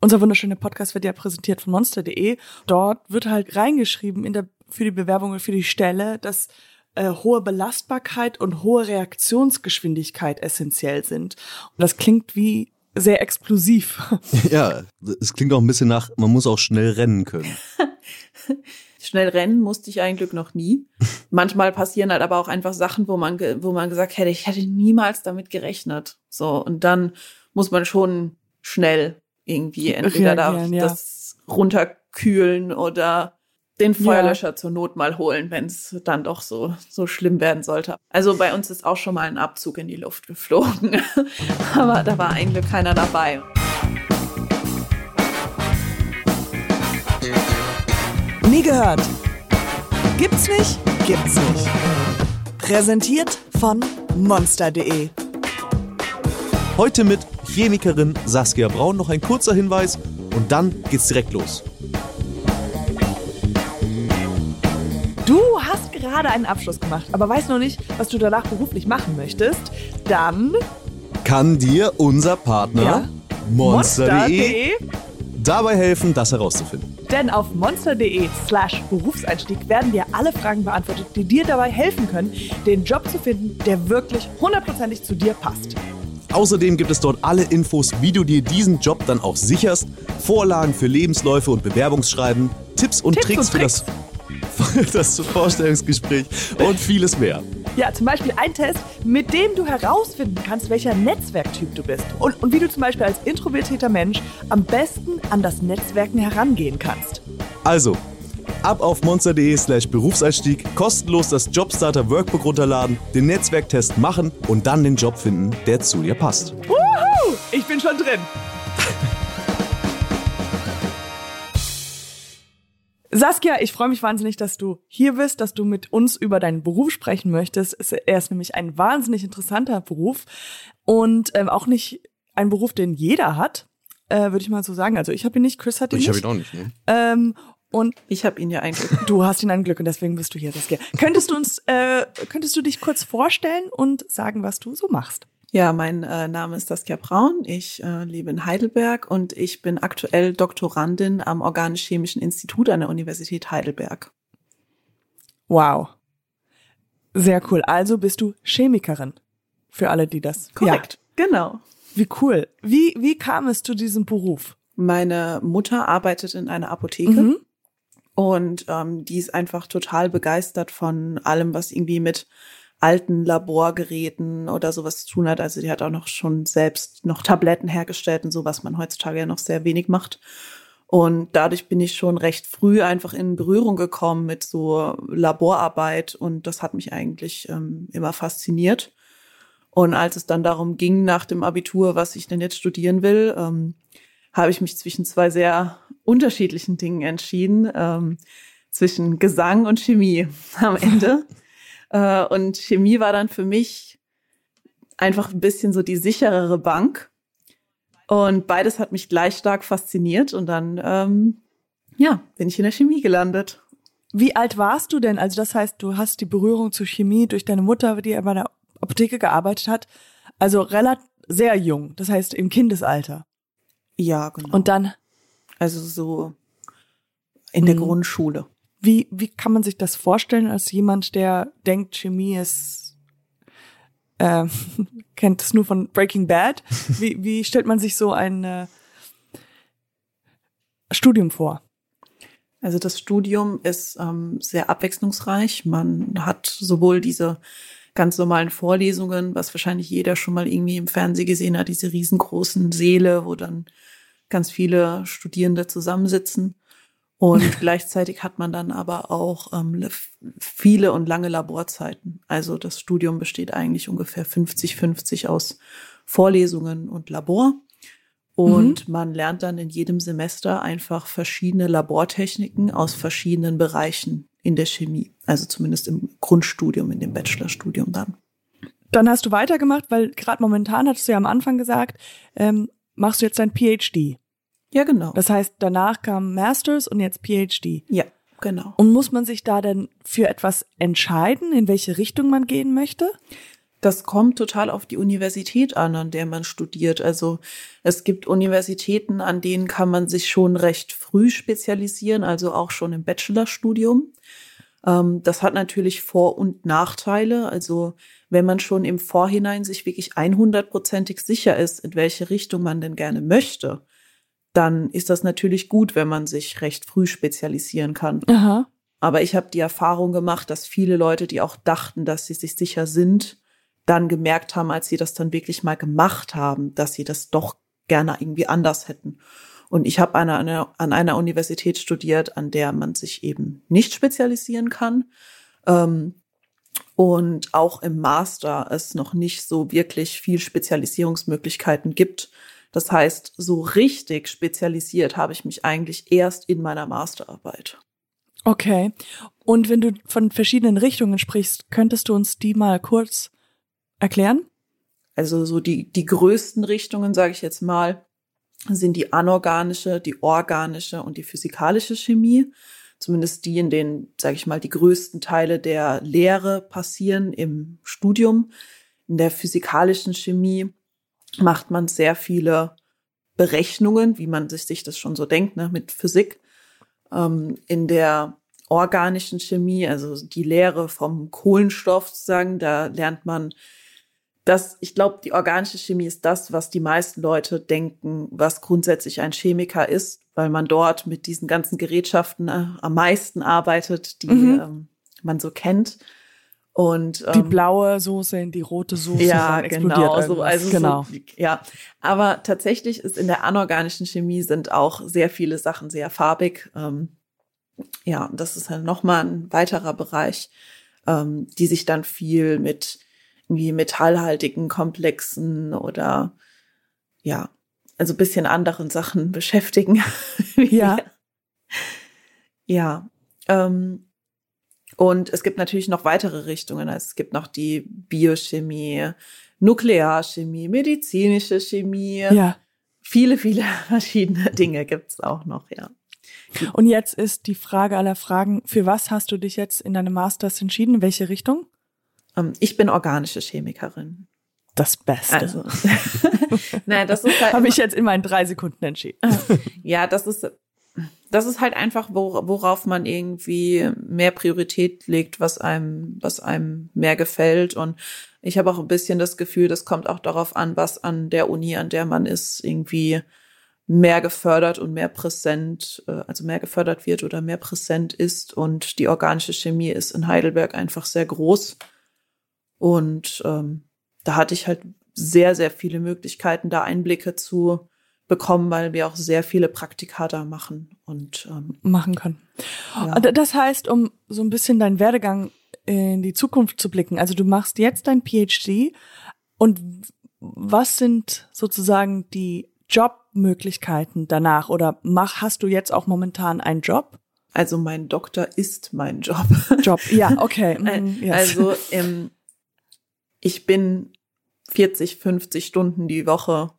Unser wunderschöner Podcast wird ja präsentiert von monster.de. Dort wird halt reingeschrieben in der, für die Bewerbung für die Stelle, dass äh, hohe Belastbarkeit und hohe Reaktionsgeschwindigkeit essentiell sind. Und das klingt wie sehr explosiv. Ja, es klingt auch ein bisschen nach, man muss auch schnell rennen können. Schnell rennen musste ich eigentlich noch nie. Manchmal passieren halt aber auch einfach Sachen, wo man, wo man gesagt hätte, ich hätte niemals damit gerechnet. So, und dann muss man schon schnell irgendwie entweder da ja. das runterkühlen oder den Feuerlöscher ja. zur Not mal holen, wenn es dann doch so, so schlimm werden sollte. Also bei uns ist auch schon mal ein Abzug in die Luft geflogen. Aber da war eigentlich keiner dabei. Nie gehört. Gibt's nicht? Gibt's nicht. Präsentiert von monster.de. Heute mit Chemikerin Saskia Braun noch ein kurzer Hinweis und dann geht's direkt los. Du hast gerade einen Abschluss gemacht, aber weißt noch nicht, was du danach beruflich machen möchtest, dann kann dir unser Partner Ja. monster.de dabei helfen, das herauszufinden. Denn auf monster.de slash Berufseinstieg werden dir alle Fragen beantwortet, die dir dabei helfen können, den Job zu finden, der wirklich hundertprozentig zu dir passt. Außerdem gibt es dort alle Infos, wie du dir diesen Job dann auch sicherst, Vorlagen für Lebensläufe und Bewerbungsschreiben, Tipps und Tipps Tricks und für das, das Vorstellungsgespräch und vieles mehr. Ja, zum Beispiel ein Test, mit dem du herausfinden kannst, welcher Netzwerktyp du bist. Und, und wie du zum Beispiel als introvertierter Mensch am besten an das Netzwerken herangehen kannst. Also, ab auf monster.de slash Berufseinstieg, kostenlos das Jobstarter Workbook runterladen, den Netzwerktest machen und dann den Job finden, der zu dir passt. Wuhu! Ich bin schon drin. Saskia, ich freue mich wahnsinnig, dass du hier bist, dass du mit uns über deinen Beruf sprechen möchtest. Es- Er ist nämlich ein wahnsinnig interessanter Beruf und ähm, auch nicht ein Beruf, den jeder hat, äh, würde ich mal so sagen. Also ich habe ihn nicht, Chris hat ihn nicht. auch nicht. Ne? Ähm, und Ich habe ihn ja eigentlich. du hast ihn ein Glück und deswegen bist du hier, Saskia. Könntest du uns, äh, könntest du dich kurz vorstellen und sagen, was du so machst? Ja, mein äh, Name ist Saskia Braun. Ich äh, lebe in Heidelberg und ich bin aktuell Doktorandin am Organisch-Chemischen Institut an der Universität Heidelberg. Wow. Sehr cool. Also bist du Chemikerin. Für alle, die das. Korrekt. Genau. Ja. Wie cool. Wie, wie kam es zu diesem Beruf? Meine Mutter arbeitet in einer Apotheke Mhm. Und ähm, die ist einfach total begeistert von allem, was irgendwie mit alten Laborgeräten oder sowas zu tun hat. Also die hat auch noch schon selbst noch Tabletten hergestellt und so, was man heutzutage ja noch sehr wenig macht. Und dadurch bin ich schon recht früh einfach in Berührung gekommen mit so Laborarbeit und das hat mich eigentlich ähm, immer fasziniert. Und als es dann darum ging, nach dem Abitur, was ich denn jetzt studieren will, ähm, habe ich mich zwischen zwei sehr unterschiedlichen Dingen entschieden, ähm, zwischen Gesang und Chemie am Ende. äh, und Chemie war dann für mich einfach ein bisschen so die sicherere Bank. Und beides hat mich gleich stark fasziniert und dann, ähm, ja, bin ich in der Chemie gelandet. Wie alt warst du denn? Also das heißt, du hast die Berührung zu Chemie durch deine Mutter, die bei der Apotheke gearbeitet hat. Also relativ sehr jung. Das heißt im Kindesalter. Ja, genau. Und dann, also so in der Mhm. Grundschule. wie, wie kann man sich das vorstellen als jemand, der denkt, Chemie ist, äh, kennt es nur von Breaking Bad? Wie, wie stellt man sich so ein äh, Studium vor? Also das Studium ist ähm, sehr abwechslungsreich. Man hat sowohl diese ganz normalen Vorlesungen, was wahrscheinlich jeder schon mal irgendwie im Fernsehen gesehen hat, diese riesengroßen Säle, wo dann ganz viele Studierende zusammensitzen. Und gleichzeitig hat man dann aber auch ähm, le- viele und lange Laborzeiten. Also das Studium besteht eigentlich ungefähr 50-50 aus Vorlesungen und Labor. Und man lernt dann in jedem Semester einfach verschiedene Labortechniken aus verschiedenen Bereichen in der Chemie. Also zumindest im Grundstudium, in dem Bachelorstudium dann. Dann hast du weitergemacht, weil gerade momentan, hattest du ja am Anfang gesagt, ähm, machst du jetzt dein PhD. Ja, genau. Das heißt, danach kam Masters und jetzt PhD. ja, genau. Und muss man sich da denn für etwas entscheiden, in welche Richtung man gehen möchte? Das kommt total auf die Universität an, an der man studiert. Also es gibt Universitäten, an denen kann man sich schon recht früh spezialisieren, also auch schon im Bachelorstudium. Ähm, das hat natürlich Vor- und Nachteile. Also wenn man schon im Vorhinein sich wirklich 100%ig sicher ist, in welche Richtung man denn gerne möchte, dann ist das natürlich gut, wenn man sich recht früh spezialisieren kann. Aha. Aber ich habe die Erfahrung gemacht, dass viele Leute, die auch dachten, dass sie sich sicher sind, dann gemerkt haben, als sie das dann wirklich mal gemacht haben, dass sie das doch gerne irgendwie anders hätten. Und ich habe an einer, an einer Universität studiert, an der man sich eben nicht spezialisieren kann. Ähm, und auch im Master es noch nicht so wirklich viel Spezialisierungsmöglichkeiten gibt. Das heißt, so richtig spezialisiert habe ich mich eigentlich erst in meiner Masterarbeit. Okay. Und wenn du von verschiedenen Richtungen sprichst, könntest du uns die mal kurz erklären? Also so die, die größten Richtungen, sage ich jetzt mal, sind die anorganische, die organische und die physikalische Chemie. Zumindest die, in denen, sage ich mal, die größten Teile der Lehre passieren im Studium. In der physikalischen Chemie macht man sehr viele Berechnungen, wie man sich, sich das schon so denkt, ne, mit Physik. Ähm, in der organischen Chemie, also die Lehre vom Kohlenstoff sozusagen, da lernt man das, ich glaube, die organische Chemie ist das, was die meisten Leute denken, was grundsätzlich ein Chemiker ist, weil man dort mit diesen ganzen Gerätschaften äh, am meisten arbeitet, die mhm. ähm, man so kennt. Und, ähm, die blaue Soße in die rote Soße. Ja, genau. So, also genau. So, ja, aber tatsächlich ist in der anorganischen Chemie sind auch sehr viele Sachen sehr farbig. Ähm, ja, das ist halt nochmal ein weiterer Bereich, ähm, die sich dann viel mit irgendwie metallhaltigen Komplexen oder ja, also bisschen anderen Sachen beschäftigen. ja. Ja. Ähm, und es gibt natürlich noch weitere Richtungen. Also es gibt noch die Biochemie, Nuklearchemie, medizinische Chemie. Ja. Viele, viele verschiedene Dinge gibt's auch noch, ja. Und jetzt ist die Frage aller Fragen, für was hast du dich jetzt in deinem Masters entschieden? Welche Richtung? Ähm, ich bin organische Chemikerin. Das Beste. Also, nein, das ist halt. Habe ich jetzt in meinen drei Sekunden entschieden. ja, das ist, das ist halt einfach, worauf man irgendwie mehr Priorität legt, was einem, was einem mehr gefällt. Und ich habe auch ein bisschen das Gefühl, das kommt auch darauf an, was an der Uni, an der man ist, irgendwie mehr gefördert und mehr präsent, äh, also mehr gefördert wird oder mehr präsent ist. Und die organische Chemie ist in Heidelberg einfach sehr groß. Und ähm, da hatte ich halt sehr, sehr viele Möglichkeiten, da Einblicke zu bekommen, weil wir auch sehr viele Praktika da machen und ähm, machen können. Ja. Das heißt, um so ein bisschen deinen Werdegang in die Zukunft zu blicken, also du machst jetzt dein PhD und was sind sozusagen die Jobmöglichkeiten danach oder mach, hast du jetzt auch momentan einen Job? Also mein Doktor ist mein Job. Job, ja, okay. Mm, yes. Also im ich bin 40, 50 Stunden die Woche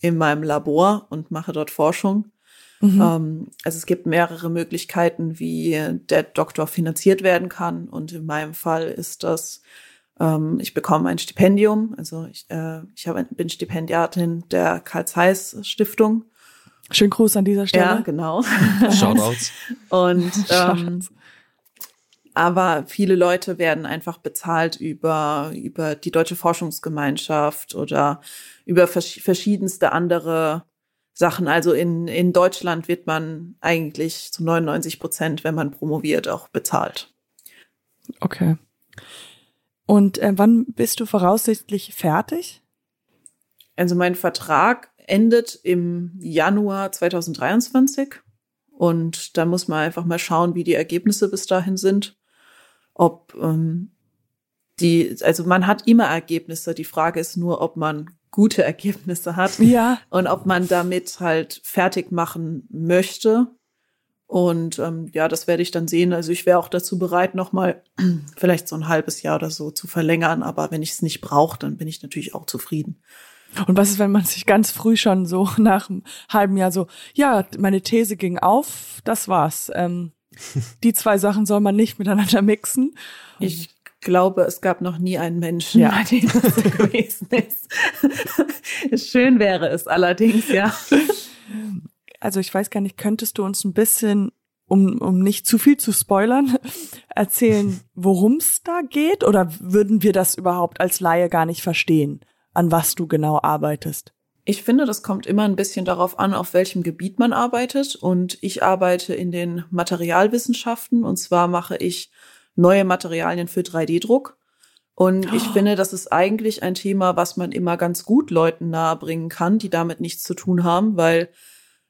in meinem Labor und mache dort Forschung. Mhm. Ähm, also es gibt mehrere Möglichkeiten, wie der Doktor finanziert werden kann. Und in meinem Fall ist das, ähm, ich bekomme ein Stipendium. Also ich, äh, ich hab, bin Stipendiatin der Karl Zeiss Stiftung. Schönen Gruß an dieser Stelle. Ja, genau. Shoutouts. und ähm, aber viele Leute werden einfach bezahlt über, über die Deutsche Forschungsgemeinschaft oder über verschiedenste andere Sachen. Also in, in Deutschland wird man eigentlich zu 99 Prozent, wenn man promoviert, auch bezahlt. Okay. Und äh, wann bist du voraussichtlich fertig? Also mein Vertrag endet im Januar 2023. Und da muss man einfach mal schauen, wie die Ergebnisse bis dahin sind ob ähm, die, also man hat immer Ergebnisse. Die Frage ist nur, ob man gute Ergebnisse hat ja. und ob man damit halt fertig machen möchte. Und ähm, ja, das werde ich dann sehen. Also ich wäre auch dazu bereit, nochmal vielleicht so ein halbes Jahr oder so zu verlängern. Aber wenn ich es nicht brauche, dann bin ich natürlich auch zufrieden. Und was ist, wenn man sich ganz früh schon so nach einem halben Jahr so, ja, meine These ging auf, das war's. Ähm, die zwei Sachen soll man nicht miteinander mixen. Ich glaube, es gab noch nie einen Menschen, Ja. bei dem das so gewesen ist. Schön wäre es allerdings, ja. Also ich weiß gar nicht, könntest du uns ein bisschen, um, um nicht zu viel zu spoilern, erzählen, worum es da geht? Oder würden wir das überhaupt als Laie gar nicht verstehen, an was du genau arbeitest? Ich finde, das kommt immer ein bisschen darauf an, auf welchem Gebiet man arbeitet. Und ich arbeite in den Materialwissenschaften. Und zwar mache ich neue Materialien für 3D-Druck. Und ich Oh. finde, das ist eigentlich ein Thema, was man immer ganz gut Leuten nahebringen kann, die damit nichts zu tun haben, weil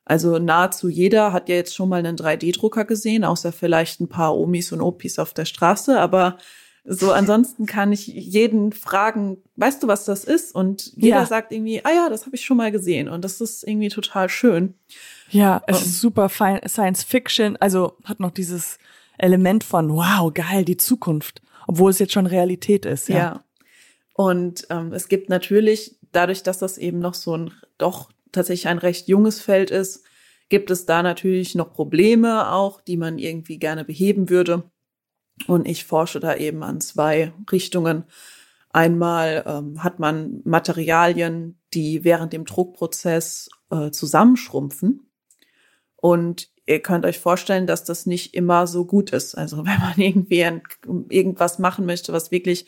also nahezu jeder hat ja jetzt schon mal einen 3D-Drucker gesehen, außer vielleicht ein paar Omis und Opis auf der Straße. Aber so ansonsten kann ich jeden fragen, weißt du, was das ist? Und jeder Ja. sagt irgendwie, ah ja, das habe ich schon mal gesehen. Und das ist irgendwie total schön. Ja, es Ähm. ist super Science Fiction, also hat noch dieses Element von, wow, geil, die Zukunft, obwohl es jetzt schon Realität ist. Ja. Ja. Und ähm, es gibt natürlich, dadurch, dass das eben noch so ein doch tatsächlich ein recht junges Feld ist, gibt es da natürlich noch Probleme auch, die man irgendwie gerne beheben würde. Und ich forsche da eben an zwei Richtungen. Einmal ähm, hat man Materialien, die während dem Druckprozess äh, zusammenschrumpfen. Und ihr könnt euch vorstellen, dass das nicht immer so gut ist. Also wenn man irgendwie ein, irgendwas machen möchte, was wirklich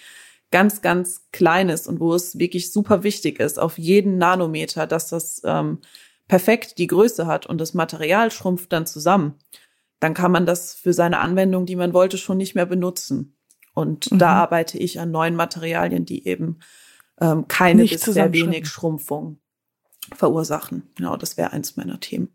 ganz, ganz klein ist und wo es wirklich super wichtig ist, auf jeden Nanometer, dass das ähm, perfekt die Größe hat und das Material schrumpft dann zusammen, dann kann man das für seine Anwendung, die man wollte, schon nicht mehr benutzen. Und da Mhm. arbeite ich an neuen Materialien, die eben ähm, keine Nicht bis sehr wenig Schrumpfung verursachen. Genau, das wäre eins meiner Themen.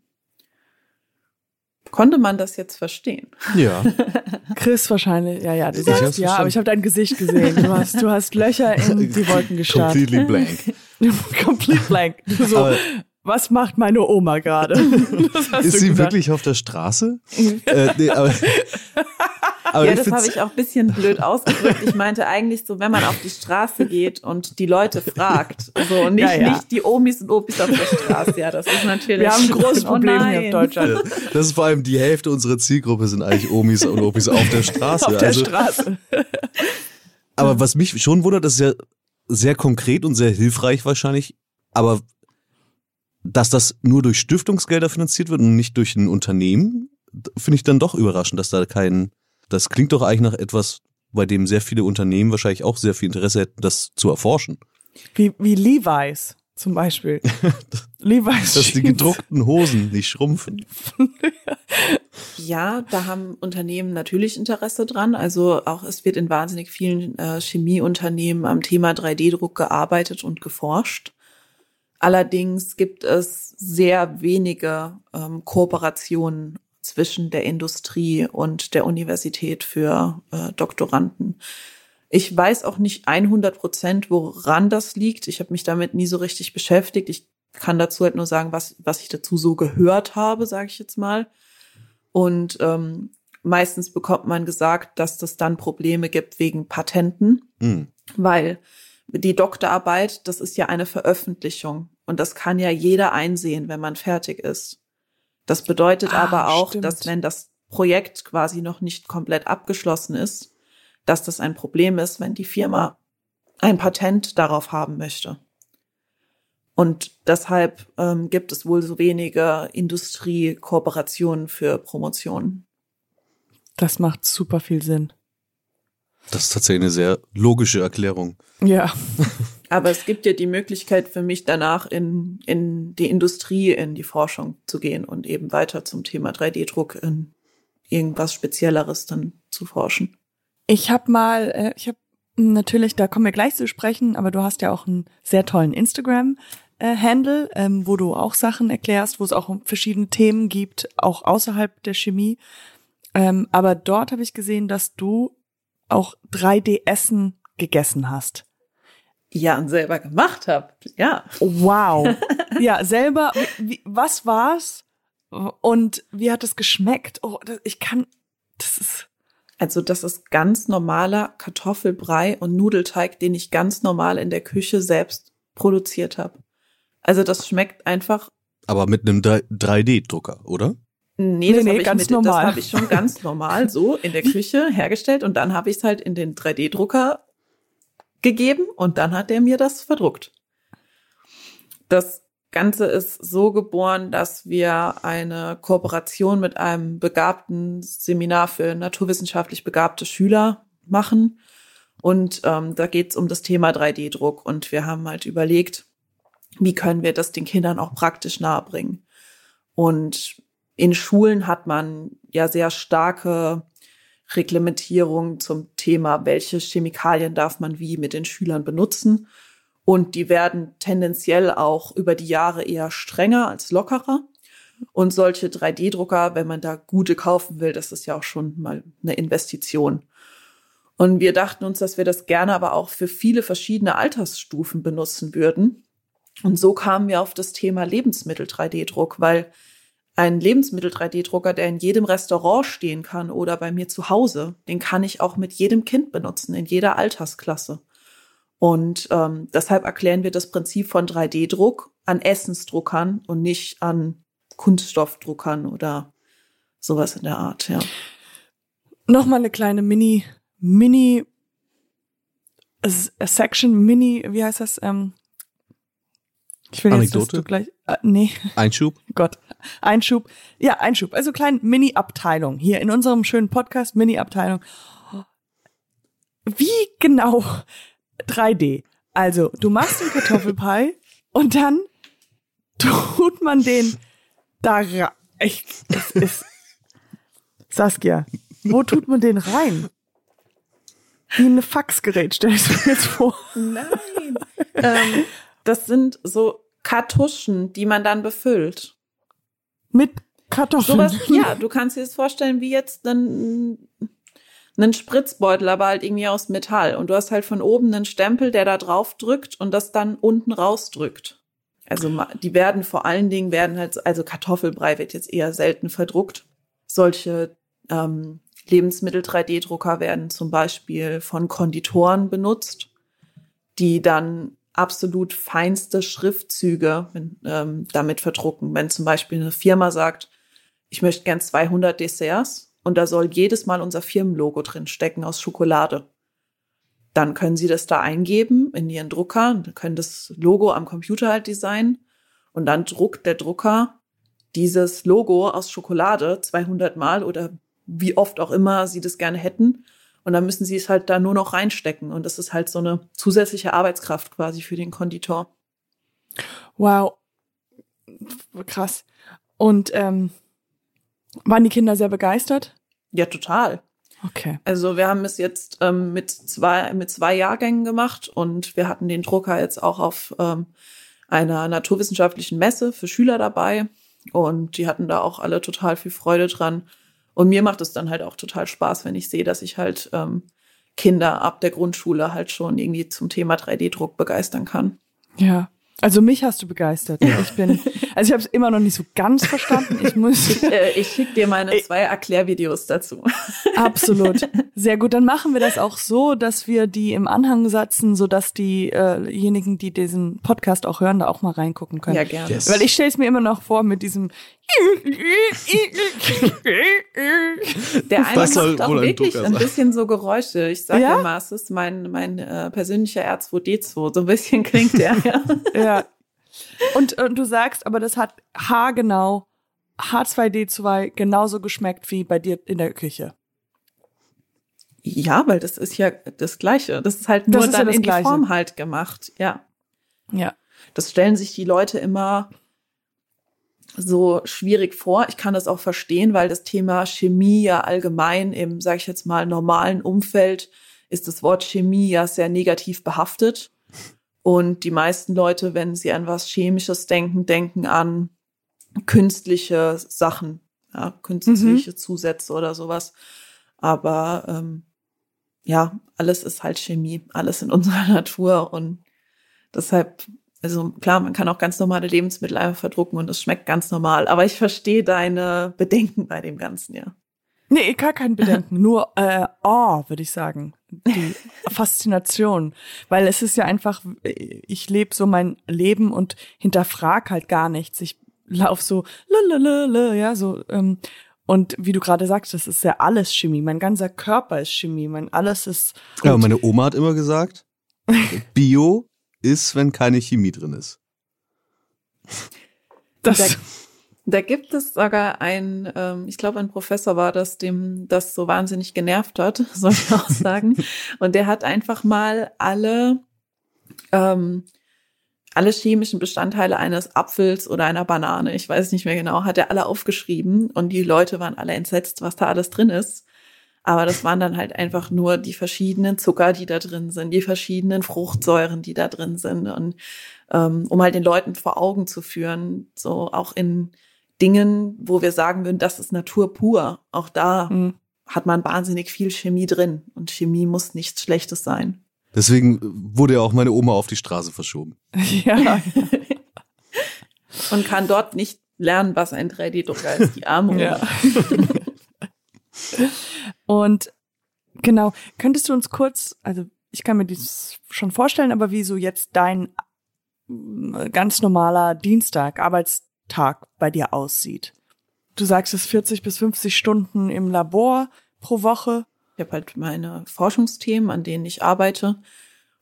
Konnte man das jetzt verstehen? Ja. Chris wahrscheinlich, ja, ja, du Ich sagst ja, aber ich habe dein Gesicht gesehen. Du hast, du hast Löcher in die Wolken gestarrt. Completely blank. Complete blank. So, Aber was macht meine Oma gerade? Ist sie gesagt. wirklich auf der Straße? äh, nee, aber aber ja, das habe ich auch ein bisschen blöd ausgedrückt. Ich meinte eigentlich so, wenn man auf die Straße geht und die Leute fragt, so und nicht, Ja, ja. nicht die Omis und Opis auf der Straße. Ja, das ist natürlich. Wir haben ein großes Oh Problem hier nein. in Deutschland. Das ist vor allem die Hälfte unserer Zielgruppe sind eigentlich Omis und Opis auf der Straße. Auf der also, Straße. aber was mich schon wundert, das ist ja sehr konkret und sehr hilfreich wahrscheinlich, aber dass das nur durch Stiftungsgelder finanziert wird und nicht durch ein Unternehmen, finde ich dann doch überraschend, dass da kein, das klingt doch eigentlich nach etwas, bei dem sehr viele Unternehmen wahrscheinlich auch sehr viel Interesse hätten, das zu erforschen. Wie, wie Levi's zum Beispiel. Levi's Dass die gedruckten Hosen nicht schrumpfen. Ja, da haben Unternehmen natürlich Interesse dran. Also auch es wird in wahnsinnig vielen äh, Chemieunternehmen am Thema 3D-Druck gearbeitet und geforscht. Allerdings gibt es sehr wenige ähm, Kooperationen zwischen der Industrie und der Universität für äh, Doktoranden. Ich weiß auch nicht 100 Prozent, woran das liegt. Ich habe mich damit nie so richtig beschäftigt. Ich kann dazu halt nur sagen, was, was ich dazu so gehört habe, sage ich jetzt mal. Und ähm, meistens bekommt man gesagt, dass das dann Probleme gibt wegen Patenten, Hm. weil die Doktorarbeit, das ist ja eine Veröffentlichung und das kann ja jeder einsehen, wenn man fertig ist. Das bedeutet Ah, aber auch, stimmt. dass wenn das Projekt quasi noch nicht komplett abgeschlossen ist, dass das ein Problem ist, wenn die Firma ein Patent darauf haben möchte. Und deshalb ähm, gibt es wohl so wenige Industriekooperationen für Promotionen. Das macht super viel Sinn. Das ist tatsächlich eine sehr logische Erklärung. Ja. Aber es gibt ja die Möglichkeit für mich danach in, in die Industrie, in die Forschung zu gehen und eben weiter zum Thema 3D-Druck in irgendwas Spezielleres dann zu forschen. Ich habe mal, äh, ich habe natürlich, da kommen wir gleich zu sprechen, aber du hast ja auch einen sehr tollen Instagram-Handle, ähm, wo du auch Sachen erklärst, wo es auch verschiedene Themen gibt, auch außerhalb der Chemie. Ähm, aber dort habe ich gesehen, dass du auch 3D-Essen gegessen hast. Ja, und selber gemacht habe. Ja. Wow. ja, selber, wie, was war's? Und wie hat es geschmeckt? Oh, das, ich kann, das ist, Also das ist ganz normaler Kartoffelbrei und Nudelteig, den ich ganz normal in der Küche selbst produziert habe. Also das schmeckt einfach Aber mit einem 3- 3D-Drucker, oder? Nee, das Nee, nee, habe ich, ganz mit- normal. das hab ich schon ganz normal so in der Küche hergestellt und dann habe ich es halt in den 3D-Drucker gegeben und dann hat der mir das verdruckt. Das Ganze ist so geboren, dass wir eine Kooperation mit einem begabten Seminar für naturwissenschaftlich begabte Schüler machen. Und ähm, da geht es um das Thema 3D-Druck. Und wir haben halt überlegt, wie können wir das den Kindern auch praktisch nahebringen. Und in Schulen hat man ja sehr starke Reglementierungen zum Thema, welche Chemikalien darf man wie mit den Schülern benutzen. Und die werden tendenziell auch über die Jahre eher strenger als lockerer. Und solche 3D-Drucker, wenn man da gute kaufen will, das ist ja auch schon mal eine Investition. Und wir dachten uns, dass wir das gerne aber auch für viele verschiedene Altersstufen benutzen würden. Und so kamen wir auf das Thema Lebensmittel-3D-Druck, weil ein Lebensmittel-3D-Drucker, der in jedem Restaurant stehen kann oder bei mir zu Hause, den kann ich auch mit jedem Kind benutzen, in jeder Altersklasse. Und ähm, deshalb erklären wir das Prinzip von 3D-Druck an Essensdruckern und nicht an Kunststoffdruckern oder sowas in der Art, ja. Nochmal eine kleine Mini, Mini, S- äh, Section, Mini, wie heißt das? Ähm, ich will jetzt, dass Anekdote? du gleich, äh, nee, Einschub. Gott, Einschub. Ja, Einschub. Also kleine Mini-Abteilung hier in unserem schönen Podcast, Mini-Abteilung. Wie genau 3D? Also, du machst den Kartoffelpie und dann tut man den da rein. Ich, es ist, Saskia, wo tut man den rein? Wie ein Faxgerät, stell ich mir jetzt vor. Nein. ähm, das sind so Kartuschen, die man dann befüllt. Mit Kartoffeln. Sowas, ja, du kannst dir das vorstellen wie jetzt einen, einen Spritzbeutel, aber halt irgendwie aus Metall. Und du hast halt von oben einen Stempel, der da drauf drückt und das dann unten rausdrückt. Also die werden vor allen Dingen werden halt, also Kartoffelbrei wird jetzt eher selten verdruckt. Solche ähm, Lebensmittel-3D-Drucker werden zum Beispiel von Konditoren benutzt, die dann absolut feinste Schriftzüge wenn, ähm, damit verdrucken. Wenn zum Beispiel eine Firma sagt, ich möchte gern 200 Desserts und da soll jedes Mal unser Firmenlogo drin stecken aus Schokolade. Dann können Sie das da eingeben in Ihren Drucker, können das Logo am Computer halt designen und dann druckt der Drucker dieses Logo aus Schokolade 200 Mal oder wie oft auch immer Sie das gerne hätten. Und dann müssen Sie es halt da nur noch reinstecken. Und das ist halt so eine zusätzliche Arbeitskraft quasi für den Konditor. Wow. Krass. Und ähm, waren die Kinder sehr begeistert? Ja, total. Okay. Also wir haben es jetzt ähm, mit zwei mit zwei Jahrgängen gemacht und wir hatten den Drucker jetzt auch auf ähm, einer naturwissenschaftlichen Messe für Schüler dabei und die hatten da auch alle total viel Freude dran. Und mir macht es dann halt auch total Spaß, wenn ich sehe, dass ich halt ähm, Kinder ab der Grundschule halt schon irgendwie zum Thema 3D-Druck begeistern kann. Ja. Also mich hast du begeistert. Ich bin, also ich habe es immer noch nicht so ganz verstanden. Ich muss Äh, ich schicke dir meine zwei Erklärvideos dazu. absolut sehr gut. Dann machen wir das auch so, dass wir die im Anhang setzen, so dass diejenigen, die diesen Podcast auch hören, da auch mal reingucken können. Ja, gerne. Yes. Weil ich stelle es mir immer noch vor mit diesem. Der eine Was macht auch wirklich ein bisschen so Geräusche. Ich sage Ja? immer, es ist mein, mein äh, persönlicher R2D2. So ein bisschen klingt der. ja. Ja. Und, und du sagst, aber das hat haargenau H2D2 genauso geschmeckt wie bei dir in der Küche. ja, weil das ist ja das Gleiche. Das ist halt nur ist ja dann das in die Gleiche. Form halt gemacht. Ja. Ja. Das stellen sich die Leute immer so schwierig vor. Ich kann das auch verstehen, weil das Thema Chemie ja allgemein im, sage ich jetzt mal, normalen Umfeld ist das Wort Chemie ja sehr negativ behaftet. Und die meisten Leute, wenn sie an was Chemisches denken, denken an künstliche Sachen, ja, künstliche Zusätze oder sowas. Aber ähm, ja, alles ist halt Chemie, alles in unserer Natur und deshalb, also klar, man kann auch ganz normale Lebensmittel einfach verdrucken und es schmeckt ganz normal. Aber ich verstehe deine Bedenken bei dem Ganzen, ja. Nee, gar kein Bedenken, nur äh, oh, würde ich sagen. Die Faszination. Weil es ist ja einfach, ich lebe so mein Leben und hinterfrag halt gar nichts. Ich lauf so, lalalala, ja, so, ähm, und wie du gerade sagst, das ist ja alles Chemie. Mein ganzer Körper ist Chemie. Mein alles ist. Ja, meine Oma hat immer gesagt, Bio ist, wenn keine Chemie drin ist. Das. Da, gibt es sogar ein, ähm, ich glaube, ein Professor war das, dem das so wahnsinnig genervt hat, soll ich auch sagen. Und der hat einfach mal alle ähm, alle chemischen Bestandteile eines Apfels oder einer Banane, ich weiß nicht mehr genau, hat er alle aufgeschrieben und die Leute waren alle entsetzt, was da alles drin ist. Aber das waren dann halt einfach nur die verschiedenen Zucker, die da drin sind, die verschiedenen Fruchtsäuren, die da drin sind. Und ähm, um halt den Leuten vor Augen zu führen, so auch in Dingen, wo wir sagen würden, das ist Natur pur. Auch da mhm. hat man wahnsinnig viel Chemie drin. Und Chemie muss nichts Schlechtes sein. Deswegen wurde ja auch meine Oma auf die Straße verschoben. Ja. Und kann dort nicht lernen, was ein 3D-Drucker ist, die arme ja. Und genau, könntest du uns kurz, also ich kann mir das schon vorstellen, aber wie so jetzt dein äh, ganz normaler Dienstag, Arbeitstag bei dir aussieht. Du sagst es 40 bis 50 Stunden im Labor pro Woche. Ich habe halt meine Forschungsthemen, an denen ich arbeite.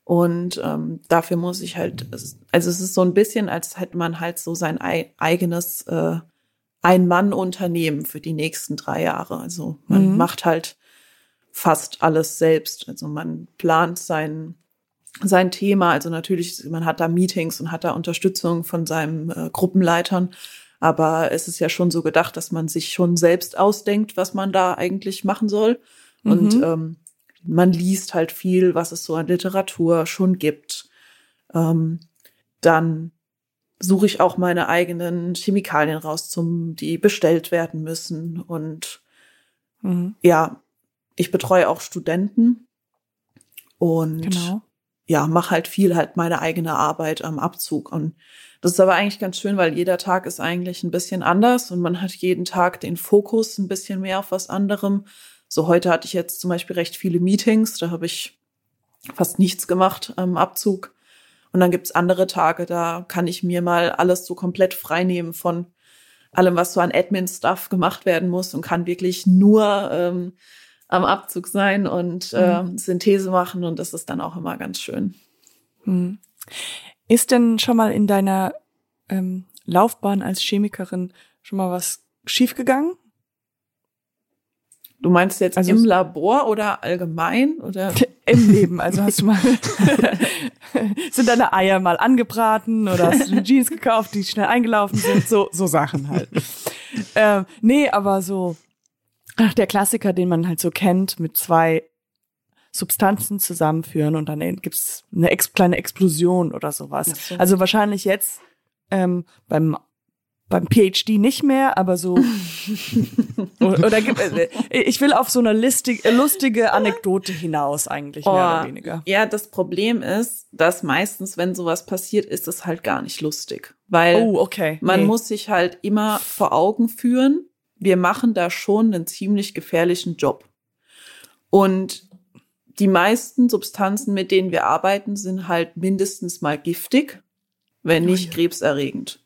Und ähm, dafür muss ich halt, also es ist so ein bisschen, als hätte man halt so sein eigenes äh, Ein-Mann-Unternehmen für die nächsten drei Jahre. Also man mhm. macht halt fast alles selbst. Also man plant sein, sein Thema. Also natürlich, man hat da Meetings und hat da Unterstützung von seinen äh, Gruppenleitern. Aber es ist ja schon so gedacht, dass man sich schon selbst ausdenkt, was man da eigentlich machen soll. Und mhm. ähm, man liest halt viel, was es so an Literatur schon gibt. Ähm, dann suche ich auch meine eigenen Chemikalien raus, zum, die bestellt werden müssen. Und mhm. ja, ich betreue auch Studenten und genau. Ja, mache halt viel halt meine eigene Arbeit am Abzug. Und das ist aber eigentlich ganz schön, weil jeder Tag ist eigentlich ein bisschen anders und man hat jeden Tag den Fokus ein bisschen mehr auf was anderem. So heute hatte ich jetzt zum Beispiel recht viele Meetings, da habe ich fast nichts gemacht am Abzug. Und dann gibt's andere Tage, da kann ich mir mal alles so komplett frei nehmen von allem, was so an Admin-Stuff gemacht werden muss und kann wirklich nur ähm, am Abzug sein und äh. Synthese machen und das ist dann auch immer ganz schön. Mhm. Ist denn schon mal in deiner ähm, Laufbahn als Chemikerin schon mal was schiefgegangen? Du meinst jetzt also im Labor oder allgemein oder im Leben? Also hast du mal sind deine Eier mal angebraten oder hast du Jeans gekauft, die schnell eingelaufen sind? So so Sachen halt. ähm, nee, aber so ach, der Klassiker, den man halt so kennt, mit zwei Substanzen zusammenführen und dann gibt's eine ex kleine Explosion oder sowas. So. Also wahrscheinlich jetzt ähm, beim beim PhD nicht mehr, aber so oder, oder äh, ich will auf so eine listig, lustige Anekdote hinaus eigentlich mehr oh, oder weniger. Ja, das Problem ist, dass meistens, wenn sowas passiert, ist es halt gar nicht lustig, weil oh, okay. man nee. muss sich halt immer vor Augen führen, wir machen da schon einen ziemlich gefährlichen Job. Und die meisten Substanzen, mit denen wir arbeiten, sind halt mindestens mal giftig, wenn nicht oh, ja. krebserregend.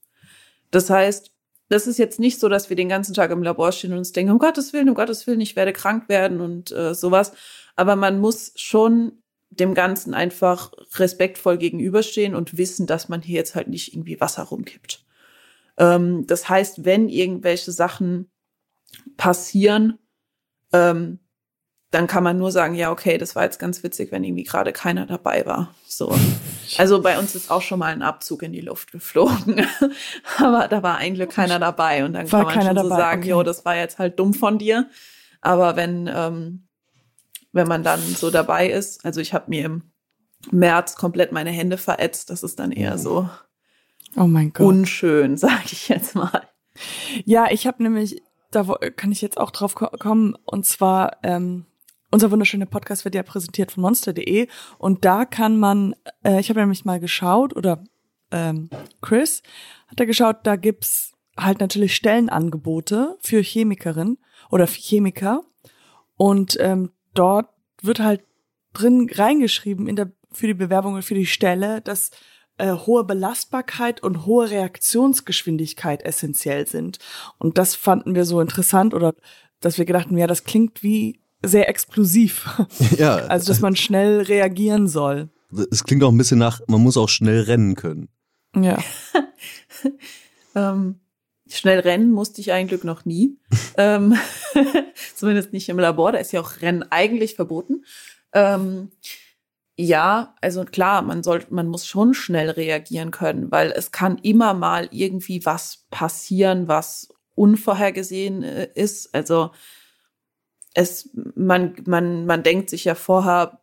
Das heißt, das ist jetzt nicht so, dass wir den ganzen Tag im Labor stehen und uns denken, um Gottes Willen, um Gottes Willen, ich werde krank werden und äh, sowas. Aber man muss schon dem Ganzen einfach respektvoll gegenüberstehen und wissen, dass man hier jetzt halt nicht irgendwie Wasser rumkippt. Ähm, das heißt, wenn irgendwelche Sachen passieren, ähm, dann kann man nur sagen, ja, okay, das war jetzt ganz witzig, wenn irgendwie gerade keiner dabei war. So. Also bei uns ist auch schon mal ein Abzug in die Luft geflogen. Aber da war ein Glück keiner dabei. Und dann war kann man schon dabei. so sagen, okay. jo, das war jetzt halt dumm von dir. Aber wenn, ähm, wenn man dann so dabei ist, also ich habe mir im März komplett meine Hände verätzt, das ist dann eher so oh mein Gott. unschön, sage ich jetzt mal. Ja, ich habe nämlich, da kann ich jetzt auch drauf kommen, und zwar ähm, unser wunderschöner Podcast wird ja präsentiert von monster.de und da kann man, äh, ich habe nämlich mal geschaut oder ähm, Chris hat da geschaut, da gibt's halt natürlich Stellenangebote für Chemikerin oder für Chemiker. Und ähm, dort wird halt drin reingeschrieben in der für die Bewerbung für die Stelle, dass äh, hohe Belastbarkeit und hohe Reaktionsgeschwindigkeit essentiell sind. Und das fanden wir so interessant oder dass wir gedachten, ja, das klingt wie sehr explosiv. Ja. Also, dass man schnell reagieren soll. Es klingt auch ein bisschen nach, man muss auch schnell rennen können. Ja. Ähm, schnell rennen musste ich eigentlich noch nie. ähm, zumindest nicht im Labor. Da ist ja auch Rennen eigentlich verboten. Ähm, ja, also klar, man soll, man muss schon schnell reagieren können, weil es kann immer mal irgendwie was passieren, was unvorhergesehen äh, ist. Also es, man, man, man denkt sich ja vorher,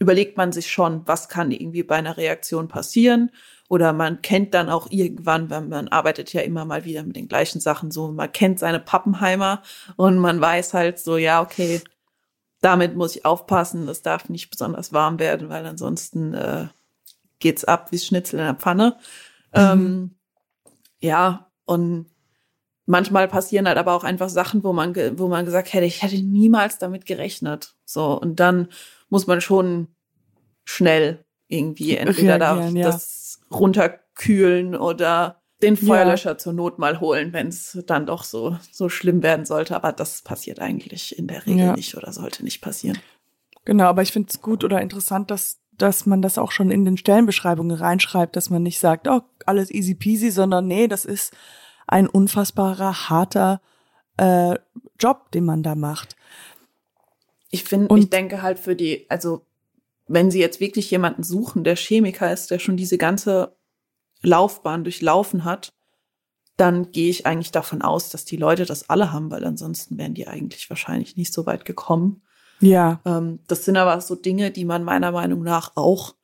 überlegt man sich schon, was kann irgendwie bei einer Reaktion passieren. Oder man kennt dann auch irgendwann, wenn man arbeitet ja immer mal wieder mit den gleichen Sachen so, man kennt seine Pappenheimer und man weiß halt so, ja, okay, damit muss ich aufpassen, das darf nicht besonders warm werden, weil ansonsten äh, geht's ab wie Schnitzel in der Pfanne. Mhm. Ähm, ja, und manchmal passieren halt aber auch einfach Sachen, wo man, wo man gesagt hätte, ich hätte niemals damit gerechnet. So, und dann muss man schon schnell irgendwie entweder da ja. das runterkühlen oder den Feuerlöscher ja. zur Not mal holen, wenn es dann doch so, so schlimm werden sollte. Aber das passiert eigentlich in der Regel ja. nicht oder sollte nicht passieren. Genau, aber ich finde es gut oder interessant, dass, dass man das auch schon in den Stellenbeschreibungen reinschreibt, dass man nicht sagt, oh, alles easy peasy, sondern nee, das ist ein unfassbarer, harter äh, Job, den man da macht. Ich finde, ich denke halt für die, also wenn Sie jetzt wirklich jemanden suchen, der Chemiker ist, der schon diese ganze Laufbahn durchlaufen hat, dann gehe ich eigentlich davon aus, dass die Leute das alle haben, weil ansonsten wären die eigentlich wahrscheinlich nicht so weit gekommen. Ja. Ähm, das sind aber so Dinge, die man meiner Meinung nach auch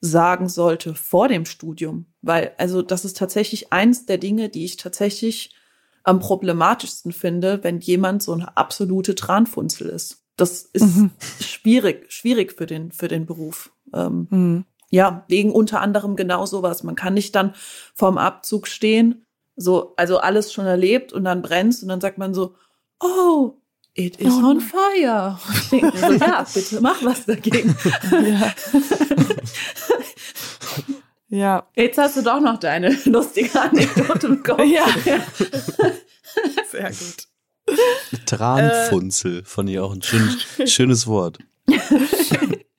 sagen sollte vor dem Studium, weil also das ist tatsächlich eins der Dinge, die ich tatsächlich am problematischsten finde, wenn jemand so eine absolute Tranfunzel ist. Das ist mhm. schwierig, schwierig für den für den Beruf. Ähm, mhm. Ja, wegen unter anderem genau sowas. Man kann nicht dann vorm Abzug stehen, so also alles schon erlebt und dann brennt und dann sagt man so, oh, It is oh, on fire. so, ja, bitte mach was dagegen. Ja. ja. Jetzt hast du doch noch deine lustige Anekdote im Kopf. Ja. Sehr gut. Tranfunzel, äh, fand ich auch ein schön, schönes Wort.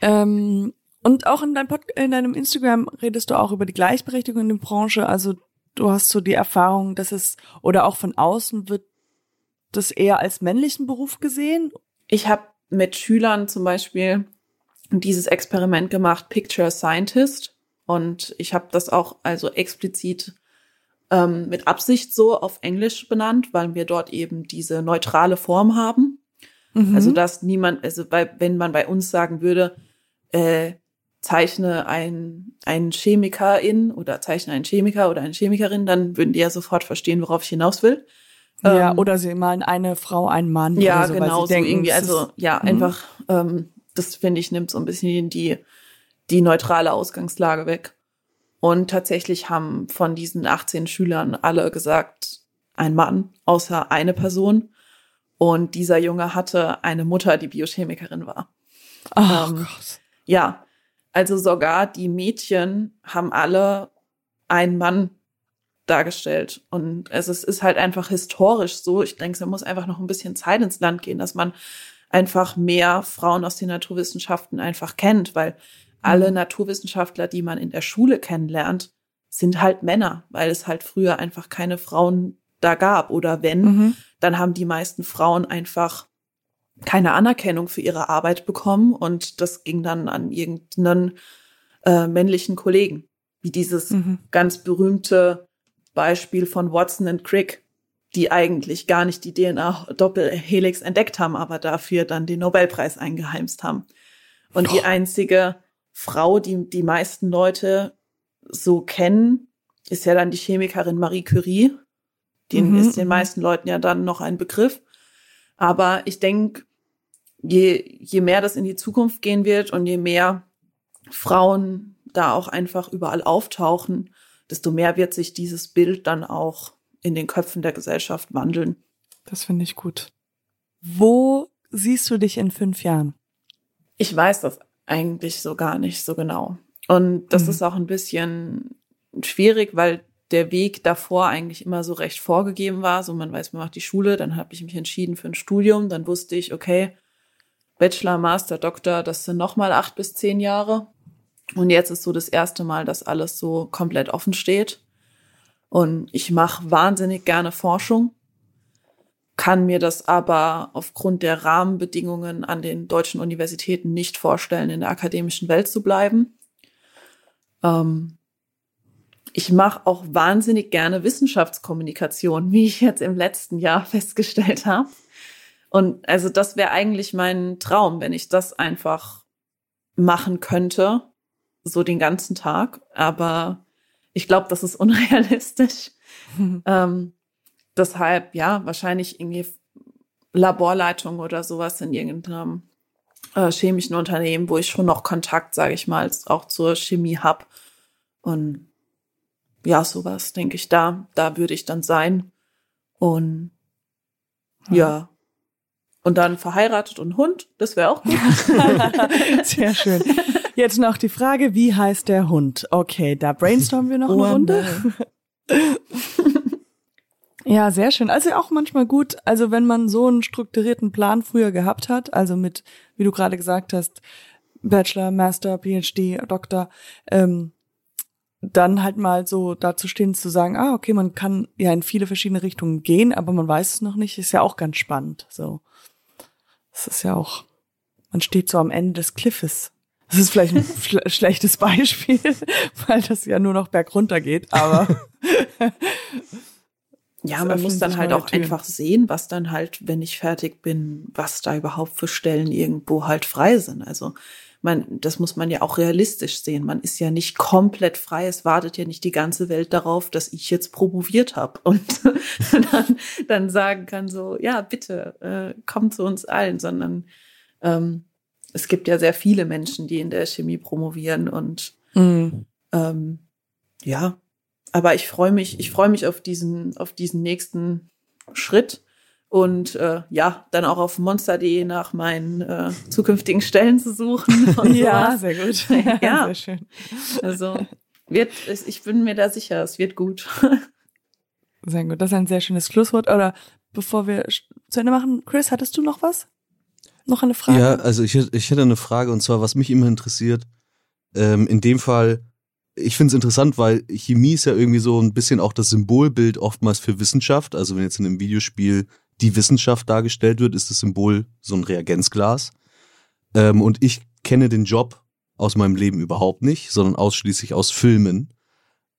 ähm, und auch in, deinem Pod in deinem Instagram redest du auch über die Gleichberechtigung in der Branche. Also du hast so die Erfahrung, dass es, oder auch von außen wird das eher als männlichen Beruf gesehen? Ich habe mit Schülern zum Beispiel dieses Experiment gemacht, Picture Scientist. Und ich habe das auch also explizit ähm, mit Absicht so auf Englisch benannt, weil wir dort eben diese neutrale Form haben. Mhm. Also dass niemand, also bei, wenn man bei uns sagen würde, äh, zeichne ein, ein Chemikerin oder zeichne einen Chemiker oder eine Chemikerin, dann würden die ja sofort verstehen, worauf ich hinaus will. Ja, ähm, oder sie malen eine Frau, einen Mann. Ja, oder so, genau, so denken, irgendwie. Also ja, mhm. einfach, ähm, das finde ich, nimmt so ein bisschen die, die neutrale Ausgangslage weg. Und tatsächlich haben von diesen 18 Schülern alle gesagt, ein Mann, außer eine Person. Und dieser Junge hatte eine Mutter, die Biochemikerin war. Oh, ähm, Gott. Ja, also sogar die Mädchen haben alle einen Mann dargestellt. Und es ist, ist halt einfach historisch so. Ich denke, da muss einfach noch ein bisschen Zeit ins Land gehen, dass man einfach mehr Frauen aus den Naturwissenschaften einfach kennt, weil alle mhm. Naturwissenschaftler, die man in der Schule kennenlernt, sind halt Männer, weil es halt früher einfach keine Frauen da gab. Oder wenn, mhm. dann haben die meisten Frauen einfach keine Anerkennung für ihre Arbeit bekommen und das ging dann an irgendeinen äh, männlichen Kollegen. Wie dieses mhm. ganz berühmte Beispiel von Watson und Crick, die eigentlich gar nicht die DNA-Doppelhelix entdeckt haben, aber dafür dann den Nobelpreis eingeheimst haben. Und oh. die einzige Frau, die die meisten Leute so kennen, ist ja dann die Chemikerin Marie Curie. Die mhm. ist den meisten Leuten ja dann noch ein Begriff. Aber ich denke, je, je mehr das in die Zukunft gehen wird und je mehr Frauen da auch einfach überall auftauchen, desto mehr wird sich dieses Bild dann auch in den Köpfen der Gesellschaft wandeln. Das finde ich gut. Wo siehst du dich in fünf Jahren? Ich weiß das eigentlich so gar nicht so genau. Und das mhm. ist auch ein bisschen schwierig, weil der Weg davor eigentlich immer so recht vorgegeben war. So, man weiß, man macht die Schule, dann habe ich mich entschieden für ein Studium, dann wusste ich, okay, Bachelor, Master, Doktor, das sind nochmal acht bis zehn Jahre. Und jetzt ist so das erste Mal, dass alles so komplett offen steht. Und ich mache wahnsinnig gerne Forschung, kann mir das aber aufgrund der Rahmenbedingungen an den deutschen Universitäten nicht vorstellen, in der akademischen Welt zu bleiben. Ähm, ich mache auch wahnsinnig gerne Wissenschaftskommunikation, wie ich jetzt im letzten Jahr festgestellt habe. Und also das wäre eigentlich mein Traum, wenn ich das einfach machen könnte, so den ganzen Tag. Aber ich glaube, das ist unrealistisch. ähm, deshalb, ja, wahrscheinlich irgendwie Laborleitung oder sowas in irgendeinem äh, chemischen Unternehmen, wo ich schon noch Kontakt, sage ich mal, auch zur Chemie hab. Und ja, sowas, denke ich, da, da würde ich dann sein. Und ja. ja. Und dann verheiratet und Hund, das wäre auch gut. Sehr schön. Jetzt noch die Frage, wie heißt der Hund? Okay, da brainstormen wir noch eine Runde. ja, sehr schön. Also auch manchmal gut, also wenn man so einen strukturierten Plan früher gehabt hat, also mit, wie du gerade gesagt hast, Bachelor, Master, PhD, Doktor, ähm, dann halt mal so dazu stehen zu sagen, ah, okay, man kann ja in viele verschiedene Richtungen gehen, aber man weiß es noch nicht, ist ja auch ganz spannend, so. Das ist ja auch, man steht so am Ende des Cliffes. Das ist vielleicht ein schlechtes Beispiel, weil das ja nur noch bergunter geht, aber. ja, man muss dann halt auch Türen. einfach sehen, was dann halt, wenn ich fertig bin, was da überhaupt für Stellen irgendwo halt frei sind. Also, man, das muss man ja auch realistisch sehen. Man ist ja nicht komplett frei. Es wartet ja nicht die ganze Welt darauf, dass ich jetzt promoviert habe und dann, dann sagen kann so, ja, bitte, äh, komm zu uns allen, sondern ähm, es gibt ja sehr viele Menschen, die in der Chemie promovieren und mhm. ähm, ja, aber ich freue mich, ich freue mich auf diesen, auf diesen nächsten Schritt und äh, ja, dann auch auf monster.de nach meinen äh, zukünftigen Stellen zu suchen. ja, sehr gut. ja, sehr schön. Also wird, ich bin mir da sicher, es wird gut. Sehr gut, das ist ein sehr schönes Schlusswort. Oder bevor wir zu Ende machen, Chris, hattest du noch was? Noch eine Frage? Ja, also ich, ich hätte eine Frage und zwar, was mich immer interessiert, ähm, in dem Fall, ich finde es interessant, weil Chemie ist ja irgendwie so ein bisschen auch das Symbolbild oftmals für Wissenschaft. Also wenn jetzt in einem Videospiel die Wissenschaft dargestellt wird, ist das Symbol so ein Reagenzglas. Ähm, und ich kenne den Job aus meinem Leben überhaupt nicht, sondern ausschließlich aus Filmen.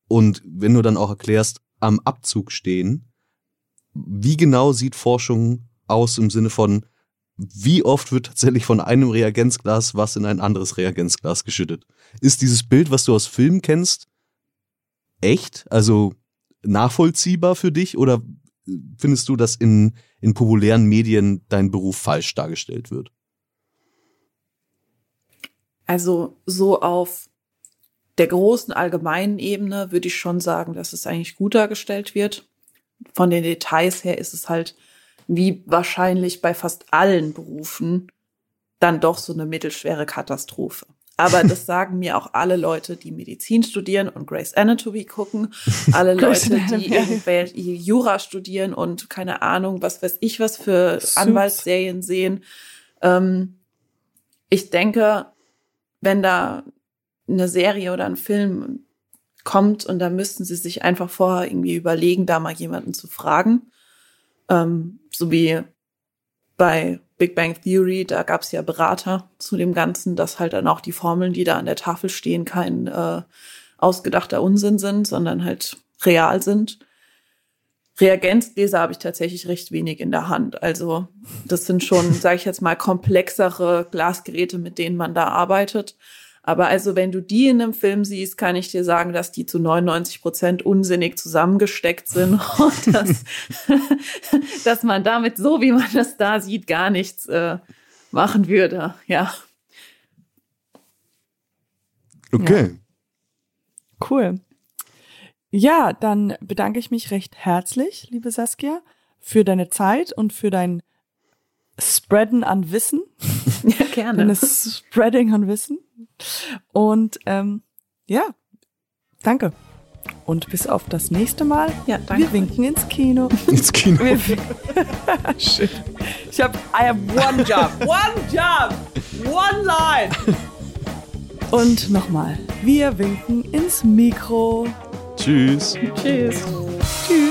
Und wenn du dann auch erklärst, am Abzug stehen, wie genau sieht Forschung aus im Sinne von, wie oft wird tatsächlich von einem Reagenzglas was in ein anderes Reagenzglas geschüttet? Ist dieses Bild, was du aus Filmen kennst, echt? Also nachvollziehbar für dich oder findest du, dass in, in populären Medien dein Beruf falsch dargestellt wird? Also so auf der großen allgemeinen Ebene würde ich schon sagen, dass es eigentlich gut dargestellt wird. Von den Details her ist es halt wie wahrscheinlich bei fast allen Berufen dann doch so eine mittelschwere Katastrophe. Aber das sagen mir auch alle Leute, die Medizin studieren und Grace Anatomy gucken. Alle Leute, die irgendwelche Jura studieren und keine Ahnung, was weiß ich, was für. Anwaltsserien sehen. Ähm, ich denke, wenn da eine Serie oder ein Film kommt und da müssten sie sich einfach vorher irgendwie überlegen, da mal jemanden zu fragen. Ähm, so wie bei Big Bang Theory, da gab es ja Berater zu dem Ganzen, dass halt dann auch die Formeln, die da an der Tafel stehen, kein äh, ausgedachter Unsinn sind, sondern halt real sind. Reagenzgläser habe ich tatsächlich recht wenig in der Hand. Also das sind schon, sage ich jetzt mal, komplexere Glasgeräte, mit denen man da arbeitet. Aber also, wenn du die in einem Film siehst, kann ich dir sagen, dass die zu 99 Prozent unsinnig zusammengesteckt sind und dass, dass man damit, so wie man das da sieht, gar nichts äh, machen würde. Ja. Okay. Ja. Cool. Ja, dann bedanke ich mich recht herzlich, liebe Saskia, für deine Zeit und für dein Spreaden an Wissen. Ja, gerne. Ist Spreading an Wissen. Und ähm, ja, danke. Und bis auf das nächste Mal. Ja, danke. Wir winken ins Kino. Ins Kino. Shit. Ich hab, I have one job. One job. One line. Und nochmal. Wir winken ins Mikro. Tschüss. Tschüss. Tschüss.